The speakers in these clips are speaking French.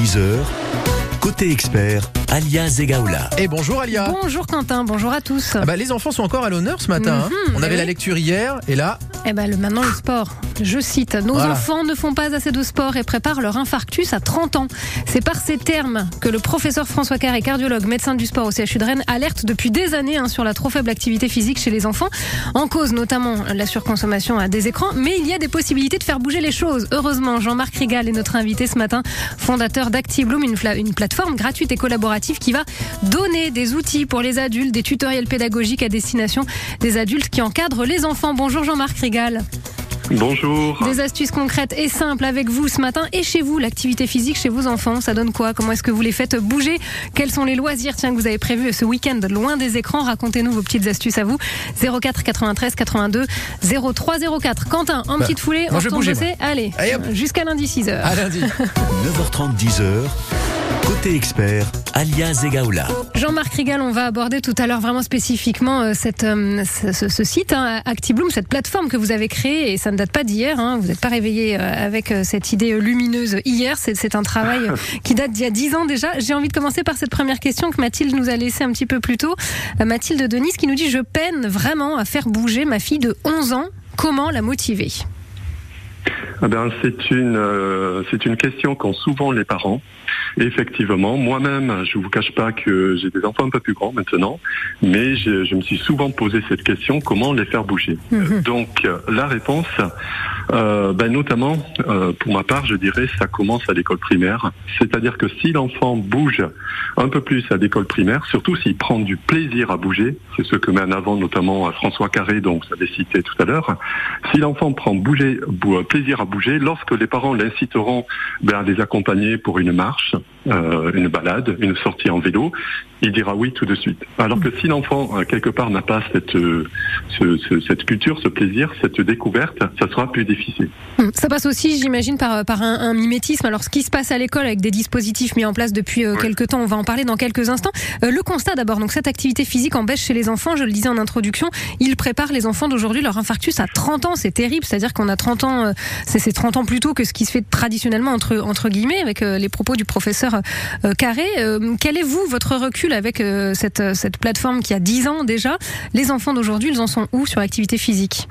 9h30-10h, côté expert, Alia Zegaoula. Et bonjour Alia. Bonjour Quentin, bonjour à tous. Ah bah, les enfants sont encore à l'honneur ce matin. hein. Mhm, On avait oui. la lecture hier et là, Eh ben, le, maintenant le sport. Je cite, nos Voilà. enfants ne font pas assez de sport et préparent leur infarctus à 30 ans. C'est par ces termes que le professeur François Carré, cardiologue, médecin du sport au CHU de Rennes, alerte depuis des années hein, sur la trop faible activité physique chez les enfants. En cause notamment la surconsommation à des écrans, mais il y a des possibilités de faire bouger les choses. Heureusement, Jean-Marc Rigal est notre invité ce matin, fondateur d'ActiBloom, une, une plateforme gratuite et collaborative qui va donner des outils pour les adultes, des tutoriels pédagogiques à destination des adultes qui encadrent les enfants. Bonjour Jean-Marc Rigal. Bonjour. Des astuces concrètes et simples avec vous ce matin et chez vous, l'activité physique chez vos enfants, ça donne quoi? Comment est-ce que vous les faites bouger? Quels sont les loisirs tiens, que vous avez prévus ce week-end loin des écrans? Racontez-nous vos petites astuces à vous. 04 93 82 03 04. Quentin, en Bah, petite foulée, on retourne bouger, bosser. Allez, Allez, jusqu'à lundi 6h. à lundi. 9h30-10h, côté expert, Alia Zegaoula. Jean-Marc Rigal, on va aborder tout à l'heure vraiment spécifiquement euh, cette, euh, ce, ce- ce site, hein, ActiBloom, cette plateforme que vous avez créée, et ça ne date pas d'hier, hein, vous n'êtes pas réveillé euh, avec cette idée lumineuse hier, c'est un travail qui date d'il y a dix ans déjà. J'ai envie de commencer par cette première question que Mathilde nous a laissée un petit peu plus tôt. Mathilde Denis qui nous dit « Je peine vraiment à faire bouger ma fille de 11 ans, comment la motiver ?» Eh ben, c'est une euh, c'est une question qu'ont souvent les parents. Et effectivement, moi-même, je vous cache pas que j'ai des enfants un peu plus grands maintenant, mais je, je me suis souvent posé cette question comment les faire bouger? Mhm. Donc euh, la réponse, euh, ben, notamment euh, pour ma part, je dirais ça commence à l'école primaire. C'est-à-dire que si l'enfant bouge un peu plus à l'école primaire, surtout s'il prend du plaisir à bouger, c'est ce que met en avant notamment François Carré, dont vous avez cité tout à l'heure. Si l'enfant prend bouger, bou- plaisir à bouger, lorsque les parents l'inciteront ben, à les accompagner pour une marche, euh, une balade, une sortie en vélo, il dira oui tout de suite. Alors que si l'enfant euh, quelque part n'a pas cette euh, ce- ce- cette culture, ce plaisir, cette découverte, ça sera plus difficile. Hum, Ça passe aussi, j'imagine, par, par un, un mimétisme. Alors, ce qui se passe à l'école avec des dispositifs mis en place depuis Ouais. quelques temps, on va en parler dans quelques instants. Le constat d'abord, donc cette activité physique en baisse chez les enfants, je le disais en introduction, il prépare les enfants d'aujourd'hui leur infarctus à 30 ans. C'est terrible, c'est-à-dire qu'on a 30 ans, c'est c'est 30 ans plus tôt que ce qui se fait traditionnellement entre, entre guillemets, avec les propos du professeur euh, Carré. Euh, quel est, vous, votre recul avec euh, cette, cette plateforme qui a 10 ans déjà? Les enfants d'aujourd'hui, ils en sont où sur l'activité physique?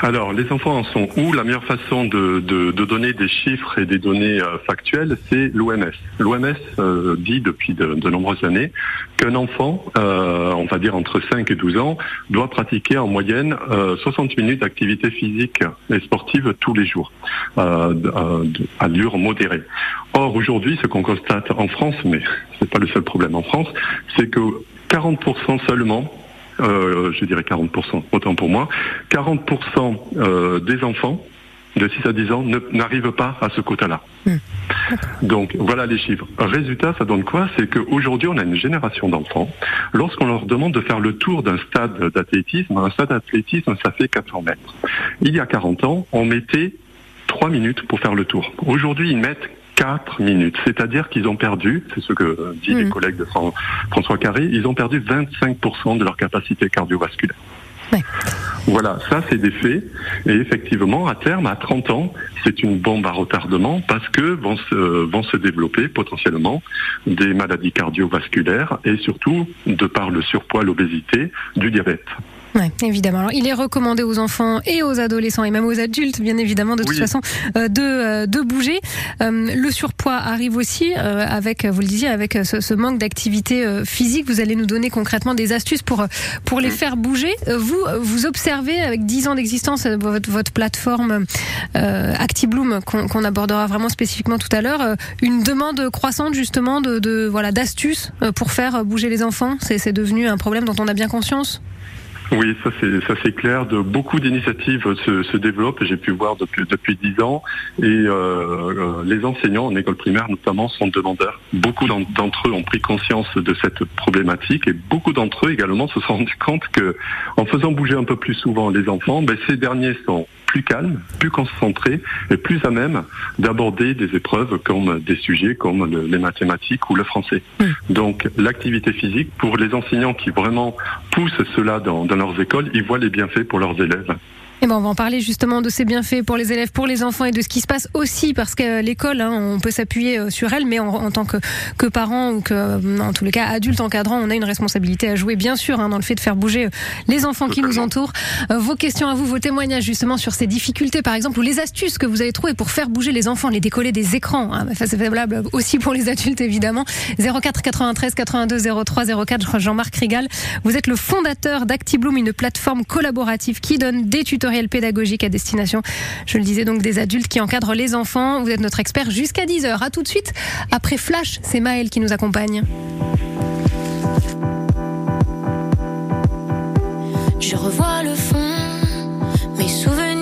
Alors, les enfants en sont où? La meilleure façon de, de- de donner des chiffres et des données euh, factuelles, c'est l'OMS. L'OMS euh, dit depuis de, de nombreuses années qu'un enfant, euh, on va dire entre 5 et 12 ans, doit pratiquer en moyenne euh, 60 minutes d'activité physique et sportive tous les jours, euh, euh, à allure modérée. Or, aujourd'hui, ce qu'on constate en France, mais c'est pas le seul problème en France, c'est que 40% seulement euh, je dirais 40%, autant pour moi, 40% euh, des enfants de 6 à 10 ans n'arrivent pas à ce quota-là. Hmm. Donc voilà les chiffres. Résultat, ça donne quoi? C'est qu'aujourd'hui, on a une génération d'enfants. Lorsqu'on leur demande de faire le tour d'un stade d'athlétisme, un stade d'athlétisme, ça fait 400 mètres. Il y a 40 ans, on mettait 3 minutes pour faire le tour. Aujourd'hui, ils mettent 4 minutes. C'est-à-dire qu'ils ont perdu, c'est ce que dit les Mhm. collègues de Fran- François Carré, ils ont perdu 25% de leur capacité cardiovasculaire. Ouais. Voilà, ça c'est des faits. Et effectivement, à terme, à 30 ans, c'est une bombe à retardement parce que vont se, vont se développer potentiellement des maladies cardiovasculaires et surtout, de par le surpoids, l'obésité, du diabète. Oui, évidemment. Alors, il est recommandé aux enfants et aux adolescents et même aux adultes, bien évidemment, de toute façon, euh, de, euh, de bouger. Euh, le surpoids arrive aussi euh, avec, vous le disiez, avec ce, ce manque d'activité euh, physique. Vous allez nous donner concrètement des astuces pour euh, pour les faire bouger. Euh, Vous vous observez avec 10 ans d'existence euh, votre, votre plateforme euh, ActiBloom qu'on qu'on abordera vraiment spécifiquement tout à l'heure, euh, une demande croissante justement de, de voilà d'astuces euh, pour faire bouger les enfants. C'est c'est devenu un problème dont on a bien conscience? Oui, ça c'est ça c'est clair. Beaucoup d'initiatives se, se développent. J'ai pu voir depuis depuis dix ans. Et euh, euh, les enseignants en école primaire notamment sont demandeurs. Beaucoup d'en- d'entre eux ont pris conscience de cette problématique et beaucoup d'entre eux également se sont rendus compte que en faisant bouger un peu plus souvent les enfants, ben, ces derniers sont plus calmes, plus concentrés et plus à même d'aborder des épreuves comme des sujets comme le- les mathématiques ou le français. Donc l'activité physique pour les enseignants qui vraiment poussent cela dans, dans leurs écoles, ils voient les bienfaits pour leurs élèves. Et ben on va en parler justement de ces bienfaits pour les élèves, pour les enfants et de ce qui se passe aussi parce que l'école, hein, on peut s'appuyer euh, sur elle, mais en, tant que, que parent ou que, en tous les cas, adulte encadrant, on a une responsabilité à jouer, bien sûr, hein, dans le fait de faire bouger euh, les enfants qui nous entourent. Euh, vos questions à vous, vos témoignages justement sur ces difficultés, par exemple, ou les astuces que vous avez trouvées pour faire bouger les enfants, les décoller des écrans. Hein, ça c'est valable aussi pour les adultes évidemment. 04 93 82 03 04. Jean-Marc Rigal, vous êtes le fondateur d'ActiBloom, une plateforme collaborative qui donne des tutoriels pédagogiques à destination, je le disais donc, des adultes qui encadrent les enfants. Vous êtes notre expert jusqu'à 10h. À tout de suite. Après Flash, c'est Maël qui nous accompagne. Je revois le fond, mes souvenirs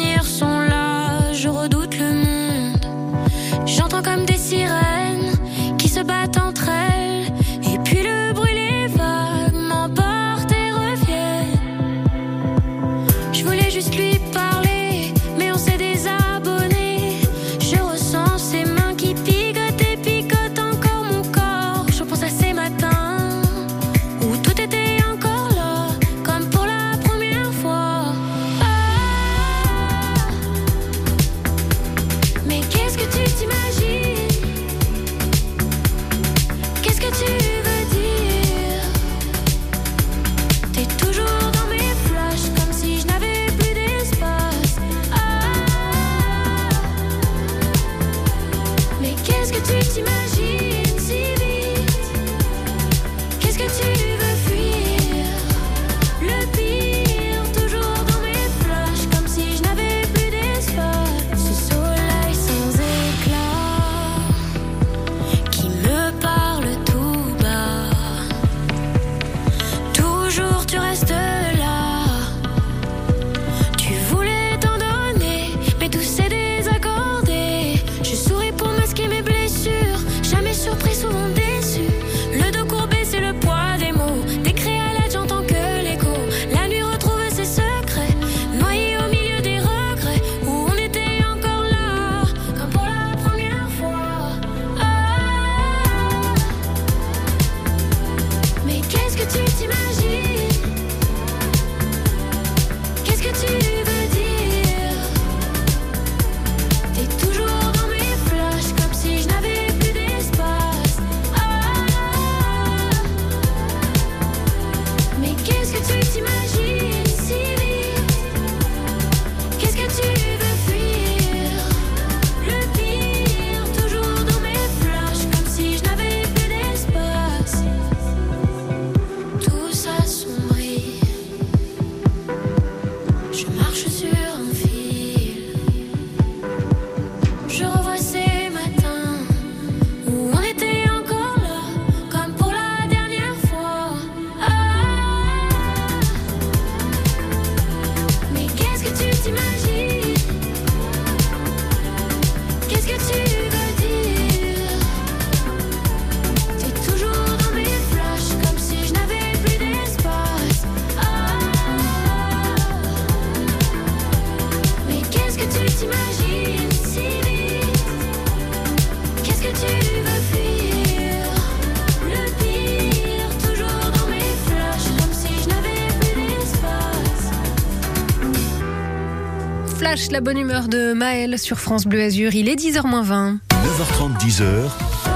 la bonne humeur de Maël sur France Bleu Azur. Il est 10h20. 9h30, 10h.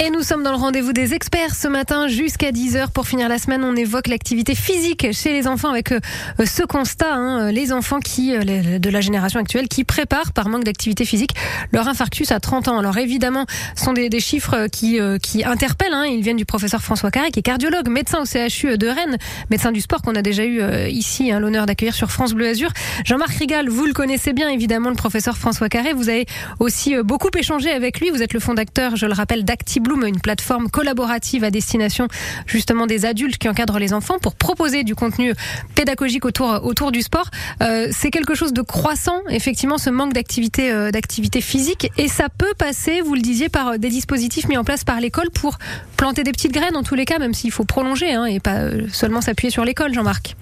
Et nous sommes dans le rendez-vous des experts ce matin jusqu'à 10h. Pour finir la semaine, on évoque l'activité physique chez les enfants avec euh, ce constat, hein, les enfants qui, euh, de la génération actuelle qui préparent par manque d'activité physique leur infarctus à 30 ans. Alors évidemment, ce sont des, chiffres euh, qui, euh, qui interpellent. Hein. Ils viennent du professeur François Carré, qui est cardiologue, médecin au CHU de Rennes, médecin du sport qu'on a déjà eu euh, ici, hein, l'honneur d'accueillir sur France Bleu Azur. Jean-Marc Rigal, vous le connaissez bien évidemment, le professeur François Carré. Vous avez aussi euh, beaucoup échangé avec lui. Vous êtes le fondateur, je le rappelle, d'ActiBloom, une plateforme collaborative à destination justement des adultes qui encadrent les enfants pour proposer du contenu pédagogique autour autour du sport. Euh, c'est quelque chose de croissant, effectivement, ce manque d'activité euh, d'activité physique, et ça peut passer, vous le disiez, par euh, des dispositifs mis en place par l'école pour planter des petites graines en tous les cas, même s'il faut prolonger hein, et pas seulement s'appuyer sur l'école, Jean-Marc.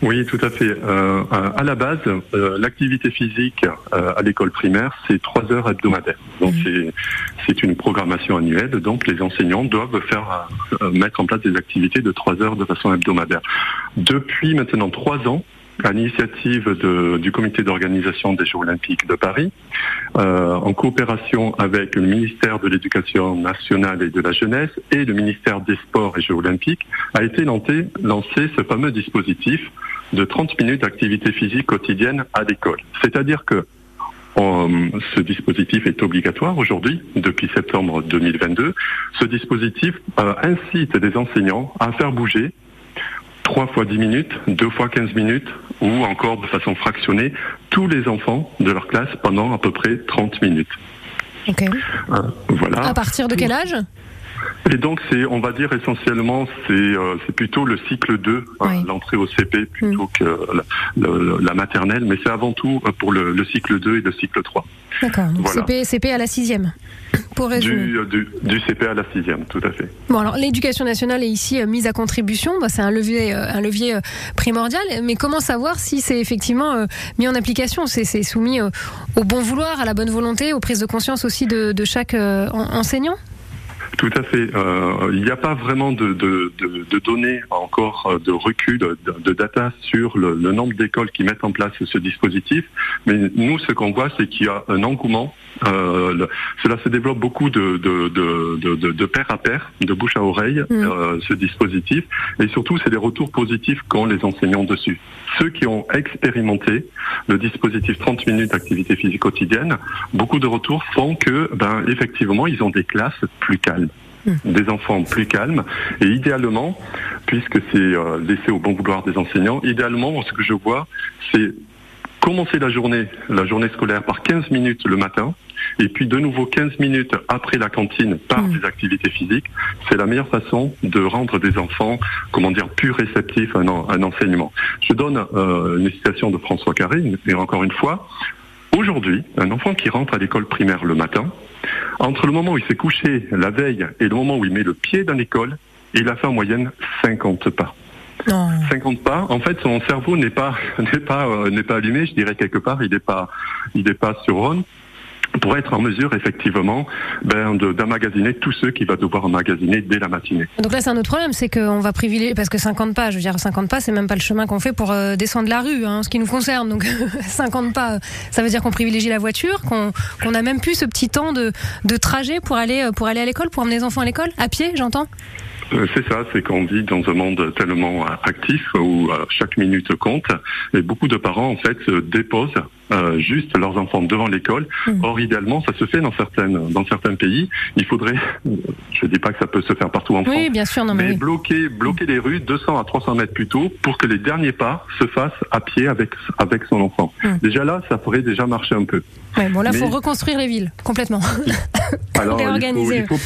Oui, tout à fait. Euh, à la base, euh, l'activité physique euh, à l'école primaire, c'est trois heures hebdomadaires. Donc c'est c'est une programmation annuelle. Donc les enseignants doivent faire euh, mettre en place des activités de trois heures de façon hebdomadaire. Depuis maintenant trois ans, à l'initiative de- du comité d'organisation des Jeux Olympiques de Paris, euh, en coopération avec le ministère de l'Éducation nationale et de la jeunesse et le ministère des Sports et Jeux Olympiques, a été lancé, lancé ce fameux dispositif de 30 minutes d'activité physique quotidienne à l'école. C'est-à-dire que euh, ce dispositif est obligatoire aujourd'hui, depuis septembre 2022. Ce dispositif euh, incite les enseignants à faire bouger trois fois 10 minutes, deux fois 15 minutes, ou encore de façon fractionnée, tous les enfants de leur classe pendant à peu près 30 minutes. Ok. Euh, voilà. À partir de quel âge? Et donc c'est, on va dire essentiellement, c'est euh, plutôt le cycle 2, hein, l'entrée au CP plutôt que la, le- la maternelle, mais c'est avant tout euh, pour le, le cycle 2 et le cycle 3. D'accord. Donc Voilà. CP, CP à la sixième. Pour résumer. Du, euh, du, du CP à la sixième, tout à fait. Bon, alors l'éducation nationale est ici mise à contribution. Bah, c'est un levier, un levier primordial. Mais comment savoir si c'est effectivement euh, mis en application? C'est soumis euh, au bon vouloir, à la bonne volonté, aux prises de conscience aussi de, de chaque en- enseignant? Tout à fait. Euh, il n'y a pas vraiment de, de, de, de données encore euh, de recul, de, de data sur le, le nombre d'écoles qui mettent en place ce dispositif. Mais nous, ce qu'on voit, c'est qu'il y a un engouement. Euh, le- cela se développe beaucoup de, de, de, de, de- de pair à pair, de bouche à oreille, Mm. euh, ce dispositif. Et surtout, c'est les retours positifs qu'ont les enseignants dessus. Ceux qui ont expérimenté le dispositif 30 minutes d'activité physique quotidienne, beaucoup de retours font que, ben, effectivement, ils ont des classes plus calmes des enfants plus calmes. Et idéalement, puisque c'est euh, laissé au bon vouloir des enseignants, idéalement, ce que je vois, c'est commencer la journée, la journée scolaire par 15 minutes le matin, et puis de nouveau 15 minutes après la cantine par Mm. des activités physiques. C'est la meilleure façon de rendre des enfants, comment dire, plus réceptifs à un enseignement. Je donne euh, une citation de François Carré, et encore une fois, aujourd'hui, un enfant qui rentre à l'école primaire le matin, entre le moment où il s'est couché la veille et le moment où il met le pied dans l'école, il a fait en moyenne 50 pas. Non. 50 pas. En fait, son cerveau n'est pas n'est pas euh, n'est pas allumé. Je dirais quelque part, il n'est pas il n'est pas sur on pour être en mesure effectivement ben, de- d'emmagasiner tous ceux qu'il va devoir emmagasiner dès la matinée. Donc là, c'est un autre problème, c'est qu'on va privilégier, parce que 50 pas, je veux dire, 50 pas, c'est même pas le chemin qu'on fait pour euh, descendre la rue, hein, en ce qui nous concerne. Donc 50 pas, ça veut dire qu'on privilégie la voiture, qu'on qu'on a même plus ce petit temps de, de trajet pour aller, euh, pour aller à l'école, pour emmener les enfants à l'école, à pied, j'entends? C'est ça, c'est qu'on vit dans un monde tellement euh, actif où euh, chaque minute compte et beaucoup de parents en fait se déposent euh, juste leurs enfants devant l'école. Mhm. Or idéalement, ça se fait dans certaines dans certains pays. Il faudrait, je dis pas que ça peut se faire partout en France, Oui, bien sûr, non mais, mais oui. bloquer bloquer les rues 200 à 300 mètres plus tôt pour que les derniers pas se fassent à pied avec avec son enfant. Mhm. Déjà là, ça pourrait déjà marcher un peu. Ouais, bon, là, mais- faut reconstruire les villes, complètement. Alors, il faut, Réorganiser. il, faut,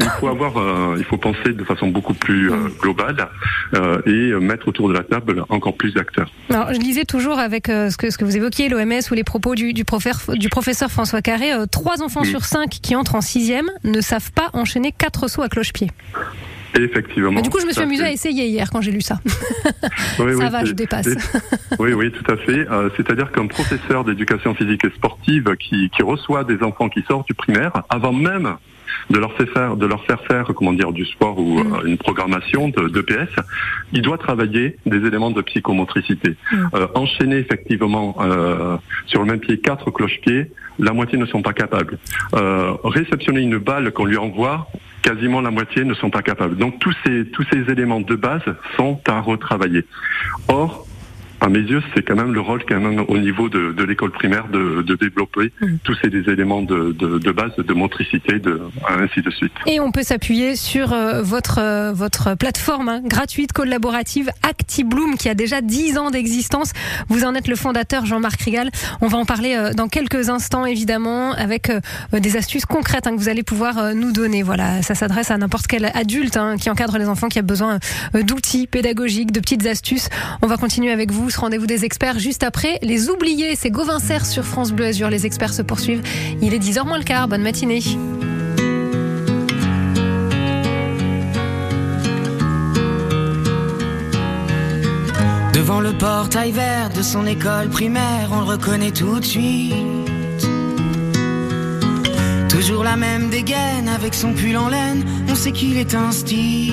il faut avoir, euh, il faut penser de façon beaucoup plus euh, Mm. globale euh, et mettre autour de la table encore plus d'acteurs. Alors, je lisais toujours avec ce, que, ce que vous évoquiez, l'OMS ou les propos du, du, professeur, du professeur François Carré, trois enfants Mm. sur cinq qui entrent en sixième ne savent pas enchaîner quatre sauts à cloche-pied. Effectivement. Mais du coup, je me suis ça, amusée à essayer hier quand j'ai lu ça. Oui, ça oui, va, je dépasse. Oui, oui, tout à fait. Euh, C'est-à-dire qu'un professeur d'éducation physique et sportive qui, qui reçoit des enfants qui sortent du primaire, avant même de leur faire faire, de leur faire faire, comment dire, du sport ou Mm. euh, une programmation de, de PS, il doit travailler des éléments de psychomotricité. Mm. Euh, enchaîner effectivement euh, sur le même pied quatre cloche-pieds, la moitié ne sont pas capables. Euh, réceptionner une balle qu'on lui envoie, quasiment la moitié ne sont pas capables. Donc tous ces tous ces éléments de base sont à retravailler. Or, à mes yeux, c'est quand même le rôle quand même au niveau de, de l'école primaire de, de développer Mm. tous ces éléments de, de, de base, de motricité, de ainsi de suite. Et on peut s'appuyer sur euh, votre euh, votre plateforme hein, gratuite collaborative ActiBloom qui a déjà 10 ans d'existence. Vous en êtes le fondateur Jean-Marc Rigal. On va en parler euh, dans quelques instants évidemment avec des astuces concrètes hein, que vous allez pouvoir nous donner. Voilà, ça s'adresse à n'importe quel adulte hein, qui encadre les enfants qui a besoin d'outils pédagogiques, de petites astuces. On va continuer avec vous rendez-vous des experts juste après les oubliés, c'est Gauvin Serre sur France Bleu Azur. Les experts se poursuivent. Il est 10h moins le quart. Bonne matinée. Devant le portail vert de son école primaire, on le reconnaît tout de suite. Toujours la même dégaine avec son pull en laine, on sait qu'il est un stit.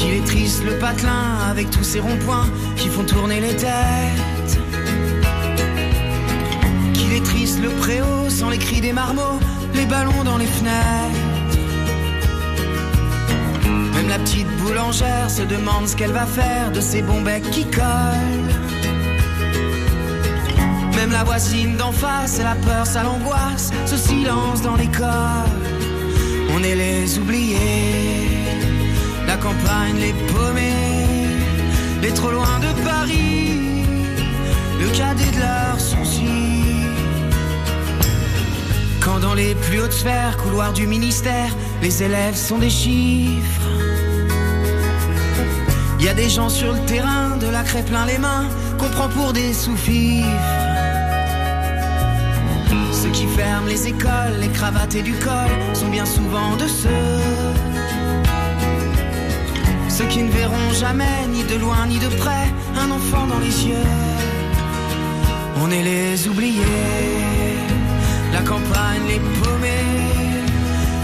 Qu'il est triste le patelin avec tous ces ronds-points qui font tourner les têtes. Qu'il est triste le préau sans les cris des marmots, les ballons dans les fenêtres. Même la petite boulangère se demande ce qu'elle va faire de ces bons becs qui collent. Même la voisine d'en face, la peur, ça l'angoisse, ce silence dans l'école. On est les oubliés, les paumés, les trop loin de Paris, le cadet de leurs soucis. Quand dans les plus hautes sphères, couloirs du ministère, les élèves sont des chiffres. Y a des gens sur le terrain, de la craie plein les mains, qu'on prend pour des sous-fifres. Ceux qui ferment les écoles, les cravates et du col sont bien souvent de ceux. Ceux qui ne verront jamais, ni de loin ni de près, un enfant dans les yeux. On est les oubliés, la campagne les paumés,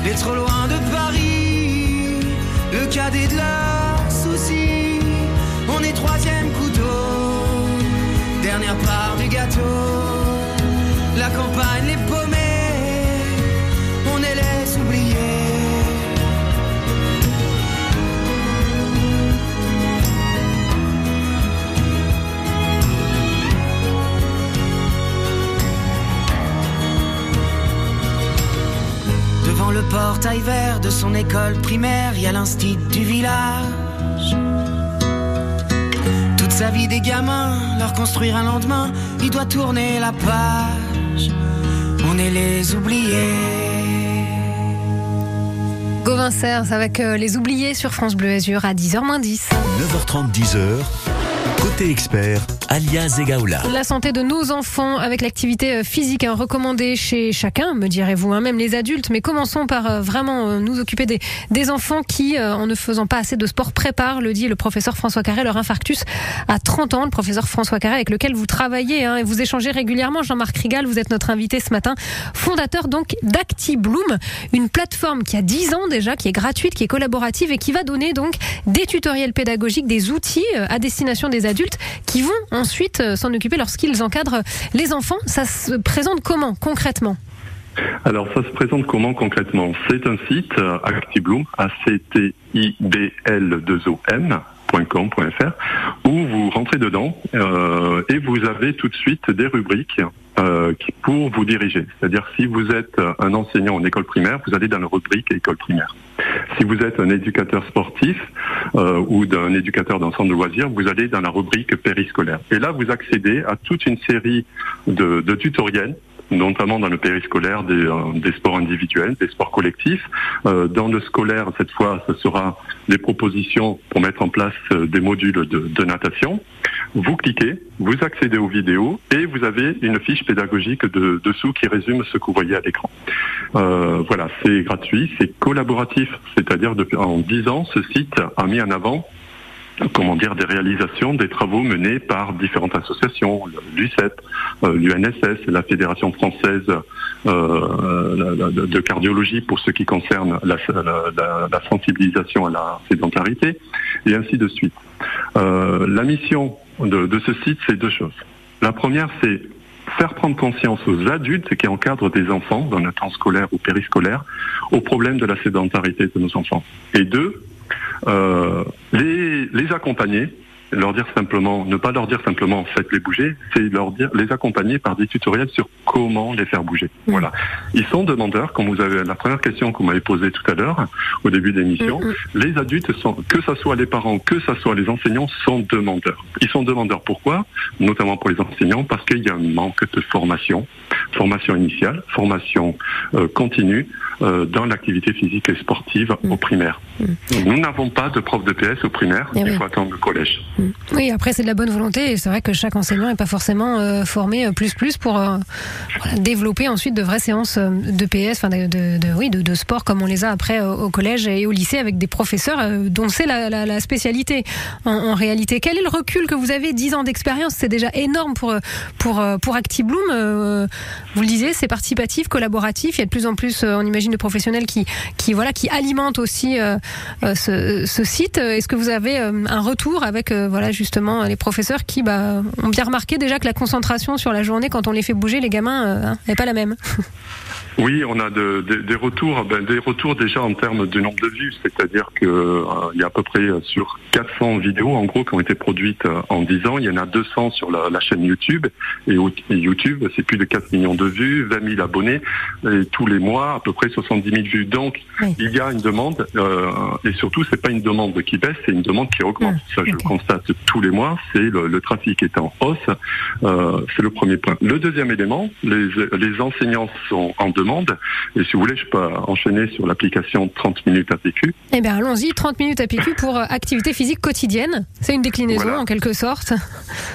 les trop loin de Paris, le cadet de leurs soucis. On est troisième couteau, dernière part du gâteau. La campagne les paumés, le portail vert de son école primaire, il y a l'instit du village. Toute sa vie des gamins, leur construire un lendemain, il doit tourner la page. On est les oubliés. Gauvin Serres avec euh, les oubliés sur France Bleu Azur à 10h 10. 9h30, 10h. Côté expert, alias Egaola. La santé de nos enfants avec l'activité euh, physique hein, recommandée chez chacun, me direz-vous, hein, même les adultes. Mais commençons par euh, vraiment euh, nous occuper des, enfants qui, en ne faisant pas assez de sport, préparent, le dit le professeur François Carré, leur infarctus à 30 ans. Le professeur François Carré avec lequel vous travaillez hein, et vous échangez régulièrement. Jean-Marc Rigal, vous êtes notre invité ce matin, fondateur donc d'ActiBloom, une plateforme qui a 10 ans déjà, qui est gratuite, qui est collaborative et qui va donner donc des tutoriels pédagogiques, des outils à destination des adultes qui vont ensuite euh, s'en occuper lorsqu'ils encadrent les enfants. Ça se présente comment concrètement Alors, ça se présente comment concrètement C'est un site, euh, ActiBloom, A-C-T-I-B-L-2-O-M.com.fr, où vous rentrez dedans euh, et vous avez tout de suite des rubriques pour vous diriger. C'est-à-dire si vous êtes un enseignant en école primaire, vous allez dans la rubrique école primaire. Si vous êtes un éducateur sportif euh, ou d'un éducateur d'un centre de loisirs, vous allez dans la rubrique périscolaire. Et là, vous accédez à toute une série de, de tutoriels notamment dans le périscolaire des, euh, des sports individuels, des sports collectifs. Euh, dans le scolaire, cette fois, ce sera des propositions pour mettre en place euh, des modules de, de natation. Vous cliquez, vous accédez aux vidéos et vous avez une fiche pédagogique de, dessous qui résume ce que vous voyez à l'écran. Euh, voilà, c'est gratuit, c'est collaboratif, c'est-à-dire en 10 ans, ce site a mis en avant comment dire, des réalisations, des travaux menés par différentes associations, l'UCEP, euh, l'UNSS, la Fédération française euh, de, cardiologie pour ce qui concerne la, sensibilisation à la sédentarité, et ainsi de suite. Euh, la mission de, ce site, c'est deux choses. La première, c'est faire prendre conscience aux adultes qui encadrent des enfants dans le temps scolaire ou périscolaire au problème de la sédentarité de nos enfants. Et deux, les, les accompagner leur dire simplement, ne pas leur dire simplement faites-les bouger, c'est leur dire les accompagner par des tutoriels sur comment les faire bouger. Voilà. Ils sont demandeurs, comme vous avez la première question que vous m'avez posée tout à l'heure, au début de l'émission. Les adultes sont, que ce soit les parents, que ce soit les enseignants, sont demandeurs. Ils sont demandeurs pourquoi? Notamment pour les enseignants, parce qu'il y a un manque de formation, formation initiale, formation euh, continue euh, dans l'activité physique et sportive au primaire. Nous n'avons pas de prof de PS au primaire, Eh il oui. faut attendre le collège. Oui, après c'est de la bonne volonté et c'est vrai que chaque enseignant n'est pas forcément euh, formé euh, plus plus pour euh, développer ensuite de vraies séances de PS, enfin de, de, de- oui, de, de sport comme on les a après au collège et au lycée avec des professeurs dont c'est la, la, la spécialité en, en réalité. Quel est le recul que vous avez 10 ans d'expérience? C'est déjà énorme pour pour pour ActiBloom. vous le disiez, c'est participatif, collaboratif. Il y a de plus en plus, on imagine, de professionnels qui qui voilà qui alimentent aussi ce, ce site. Est-ce que vous avez un retour avec voilà justement les professeurs qui bah, ont bien remarqué déjà que la concentration sur la journée quand on les fait bouger les gamins euh, hein, n'est pas la même. Oui, on a de- de- des retours, ben, des retours déjà en termes de nombre de vues, c'est-à-dire que euh, y a à peu près euh, sur 400 vidéos en gros qui ont été produites euh, en 10 ans, il y en a 200 sur la, la chaîne YouTube et, YouTube c'est plus de 4 millions de vues, 20 000 abonnés et tous les mois à peu près 70 000 vues. Donc Oui. il y a une demande euh, et surtout c'est pas une demande qui baisse, c'est une demande qui augmente. Ça je le constate tous les mois, c'est le, le trafic est en hausse, euh, c'est le premier point. Le deuxième élément, les, les enseignants sont en demande et si vous voulez, je peux enchaîner sur l'application 30 minutes APQ. Eh bien, allons-y, 30 minutes APQ pour euh, activité physique quotidienne. C'est une déclinaison Voilà. en quelque sorte.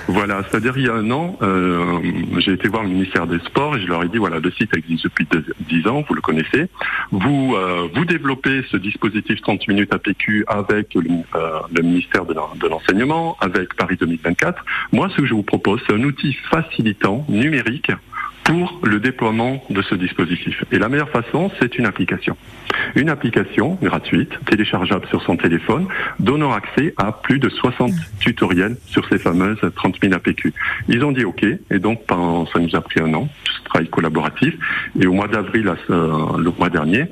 Voilà, c'est-à-dire il y a un an, euh, j'ai été voir le ministère des Sports et je leur ai dit voilà, le site existe depuis deux- 10 ans, vous le connaissez. Vous euh, vous développez ce dispositif 30 minutes APQ avec le, euh, le ministère de l'enseignement, avec Paris 2024. Moi, ce que je vous propose, c'est un outil facilitant numérique pour le déploiement de ce dispositif. Et la meilleure façon, c'est une application. Une application gratuite, téléchargeable sur son téléphone, donnant accès à plus de 60 tutoriels sur ces fameuses 30 000 APQ. Ils ont dit OK, et donc ça nous a pris un an, ce travail collaboratif, et au mois d'avril, le mois dernier,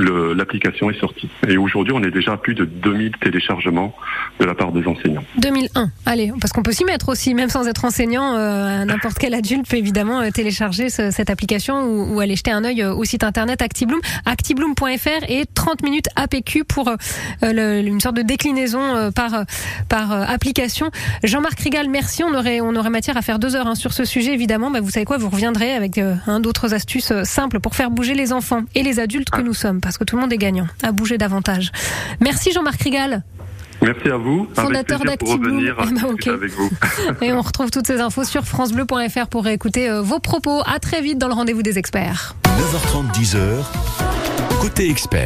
l'application est sortie. Et aujourd'hui, on est déjà à plus de 2000 téléchargements de la part des enseignants. 2001. Allez, parce qu'on peut s'y mettre aussi, même sans être enseignant. euh, N'importe quel adulte peut évidemment euh, télécharger ce- cette application ou, ou aller jeter un œil euh, au site internet ActiBloom, actibloom.fr et 30 minutes APQ pour euh, le- une sorte de déclinaison euh, par euh, par euh, application. Jean-Marc Rigal, merci. On aurait on aurait matière à faire deux heures hein, sur ce sujet évidemment. Bah, vous savez quoi, vous reviendrez avec euh, un d'autres astuces euh, simples pour faire bouger les enfants et les adultes que nous sommes, parce que tout le monde est gagnant à bouger davantage. Merci Jean-Marc Rigal. Merci à vous. Fondateur revenir Eh ben, avec vous. Et on retrouve toutes ces infos sur francebleu.fr pour écouter vos propos. À très vite dans le rendez-vous des experts. 9h30, 10h. Côté expert.